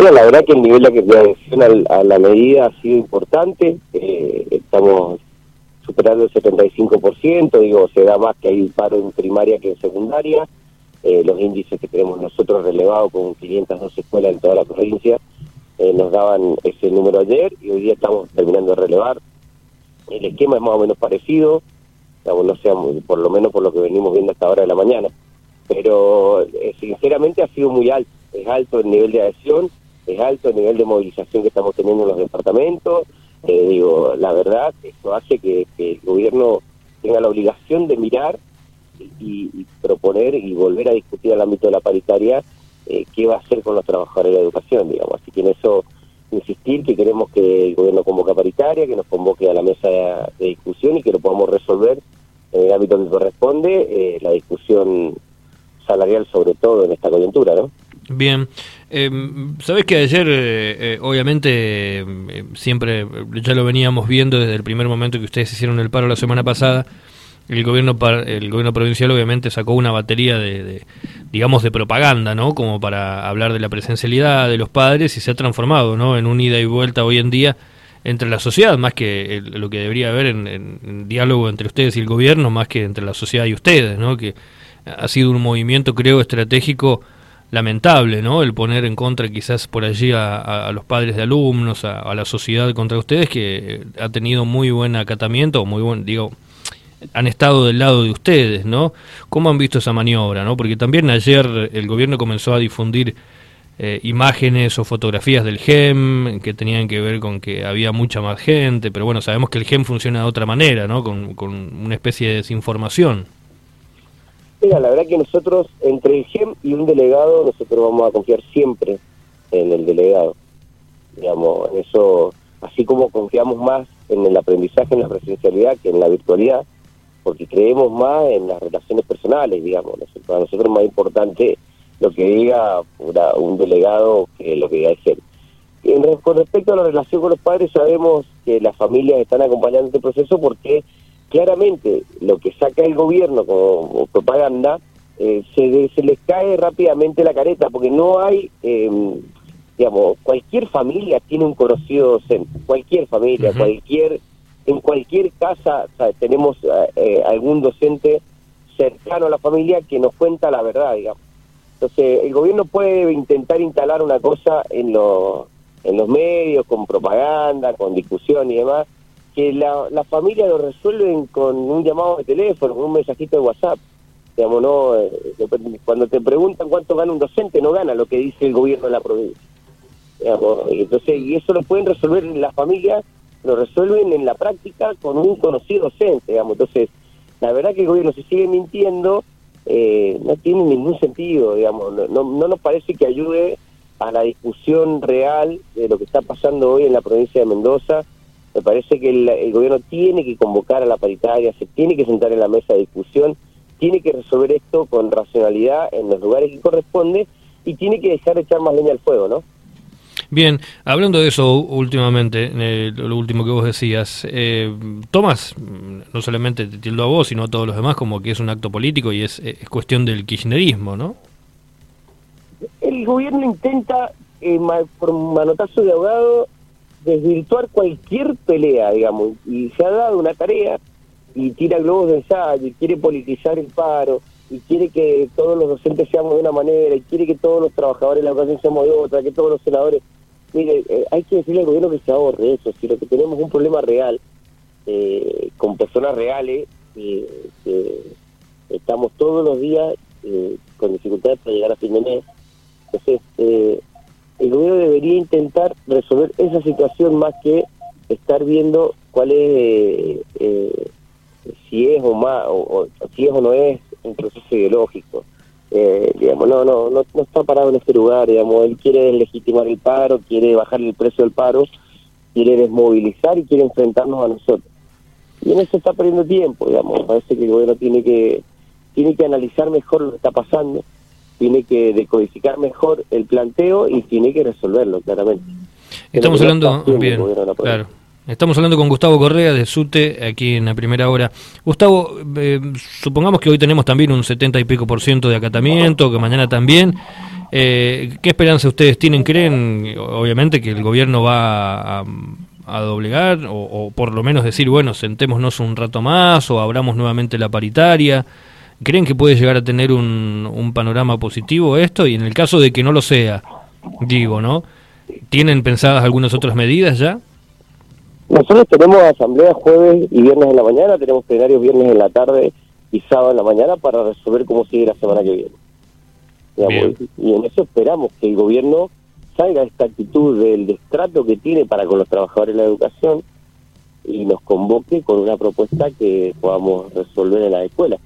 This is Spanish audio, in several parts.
Bueno, la verdad que el nivel de adhesión a, la medida ha sido importante. Eh, estamos superando el 75%, digo, se da más que hay paro en primaria que en secundaria. Eh, los índices que tenemos nosotros relevados con 502 escuelas en toda la provincia eh, nos daban ese número ayer y hoy día estamos terminando de relevar. El esquema es más o menos parecido, no sea, por lo menos por lo que venimos viendo hasta ahora de la mañana. Pero sinceramente ha sido muy alto, es alto el nivel de adhesión es alto el nivel de movilización que estamos teniendo en los departamentos. Eh, digo, la verdad, esto hace que, el gobierno tenga la obligación de mirar y, proponer y volver a discutir al ámbito de la paritaria eh, qué va a hacer con los trabajadores de la educación, digamos. Así que en eso insistir que queremos que el gobierno convoque a paritaria, que nos convoque a la mesa de, discusión y que lo podamos resolver en el ámbito que corresponde, eh, la discusión salarial sobre todo en esta coyuntura, ¿no? Bien, eh, sabes que ayer, eh, eh, obviamente, siempre ya lo veníamos viendo desde el primer momento que ustedes hicieron el paro la semana pasada. El gobierno, el gobierno provincial obviamente sacó una batería de, digamos, de propaganda, ¿no? Como para hablar de la presencialidad de los padres y se ha transformado, ¿no? En un ida y vuelta hoy en día entre la sociedad, más que lo que debería haber en, diálogo entre ustedes y el gobierno, más que entre la sociedad y ustedes, ¿no? Que ha sido un movimiento, creo, estratégico lamentable, ¿no? El poner en contra quizás por allí a, los padres de alumnos, a, la sociedad contra ustedes, que ha tenido muy buen acatamiento, muy buen, digo, han estado del lado de ustedes, ¿no? ¿Cómo han visto esa maniobra, no? Porque también ayer el gobierno comenzó a difundir eh, imágenes o fotografías del GEM que tenían que ver con que había mucha más gente, pero bueno, sabemos que el GEM funciona de otra manera, ¿no? Con, con una especie de desinformación. Mira, la verdad que nosotros, entre el GEM y un delegado, nosotros vamos a confiar siempre en el delegado. Digamos, eso, así como confiamos más en el aprendizaje, en la presencialidad que en la virtualidad, porque creemos más en las relaciones personales, digamos. Para nosotros es más importante lo que diga un delegado que lo que diga el GEM. con respecto a la relación con los padres, sabemos que las familias están acompañando este proceso porque claramente lo que saca el gobierno como propaganda, eh, se, se les cae rápidamente la careta, porque no hay, em, digamos, cualquier familia tiene un conocido docente, cualquier familia, cualquier, en cualquier casa tenemos eh, eh, algún docente cercano a la familia que nos cuenta la verdad, digamos. Entonces, el gobierno puede intentar instalar una cosa en, los en los medios, con propaganda, con discusión y demás, que la, la familia lo resuelven con un llamado de teléfono, con un mensajito de WhatsApp. Digamos, no, eh, cuando te preguntan cuánto gana un docente, no gana lo que dice el gobierno de la provincia. entonces, y eso lo pueden resolver en la familia, lo resuelven en la práctica con un conocido docente, digamos. Entonces, la verdad que el gobierno se sigue mintiendo, eh, no tiene ningún sentido, digamos, no, no nos parece que ayude a la discusión real de lo que está pasando hoy en la provincia de Mendoza, me parece que el, gobierno tiene que convocar a la paritaria, se tiene que sentar en la mesa de discusión, tiene que resolver esto con racionalidad en los lugares que corresponde y tiene que dejar de echar más leña al fuego, ¿no? Bien, hablando de eso últimamente, eh, lo último que vos decías, eh, Tomás, no solamente te tildo a vos, sino a todos los demás, como que es un acto político y es, es cuestión del kirchnerismo, ¿no? El gobierno intenta, eh, por manotazo de ahogado, desvirtuar cualquier pelea, digamos, y se ha dado una tarea y tira globos de ensayo y quiere politizar el paro y quiere que todos los docentes seamos de una manera y quiere que todos los trabajadores de la educación seamos de otra, que todos los senadores... Mire, eh, hay que decirle al gobierno que se ahorre eso, si lo que tenemos es un problema real, eh, con personas reales, eh, que estamos todos los días con dificultades para llegar a fin de mes. Entonces, el gobierno debería intentar resolver esa situación más que estar viendo cuál es, eh, si es o más, o, si es o no es un proceso ideológico. Eh, digamos, no, no, no, no está parado en este lugar, digamos, él quiere legitimar el paro, quiere bajar el precio del paro, quiere desmovilizar y quiere enfrentarnos a nosotros. Y en eso está perdiendo tiempo, digamos, parece que el gobierno tiene que, tiene que analizar mejor lo que está pasando, tiene que decodificar mejor el planteo y tiene que resolverlo, claramente. Estamos hablando, bien, claro. Estamos hablando con Gustavo Correa de SUTE aquí en la primera hora. Gustavo, eh, supongamos que hoy tenemos también un 70 y pico por ciento de acatamiento, que mañana también. Eh, ¿Qué esperanza ustedes tienen? ¿Creen, obviamente, que el gobierno va a, doblegar o, por lo menos decir, bueno, sentémonos un rato más o abramos nuevamente la paritaria? ¿Creen que puede llegar a tener un, un panorama positivo esto? Y en el caso de que no lo sea, digo, ¿no? ¿Tienen pensadas algunas otras medidas ya? Nosotros tenemos asamblea jueves y viernes en la mañana, tenemos plenarios viernes en la tarde y sábado en la mañana para resolver cómo sigue la semana que viene. y en eso esperamos que el gobierno salga de esta actitud del destrato que tiene para con los trabajadores de la educación y nos convoque con una propuesta que podamos resolver en la escuela.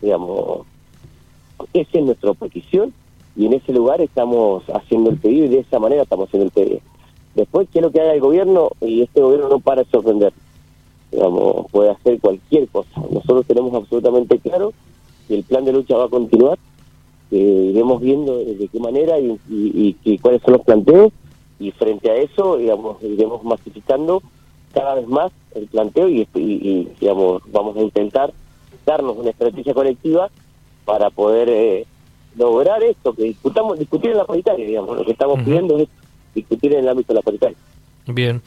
Digamos, esa es nuestra petición y en ese lugar estamos haciendo el pedido y de esa manera estamos haciendo el pedido. Después, ¿qué es lo que haga el gobierno? Y este gobierno no para de sorprender. Digamos, puede hacer cualquier cosa. Nosotros tenemos absolutamente claro que el plan de lucha va a continuar, que iremos viendo de qué manera y, y, cuáles son los planteos, y frente a eso, digamos, iremos masificando cada vez más el planteo y, y, digamos, vamos a intentar darnos una estrategia colectiva para poder eh, lograr esto, que discutamos, discutir en la paritaria, digamos, lo que estamos pidiendo es discutir en el ámbito de la paritaria. Bien.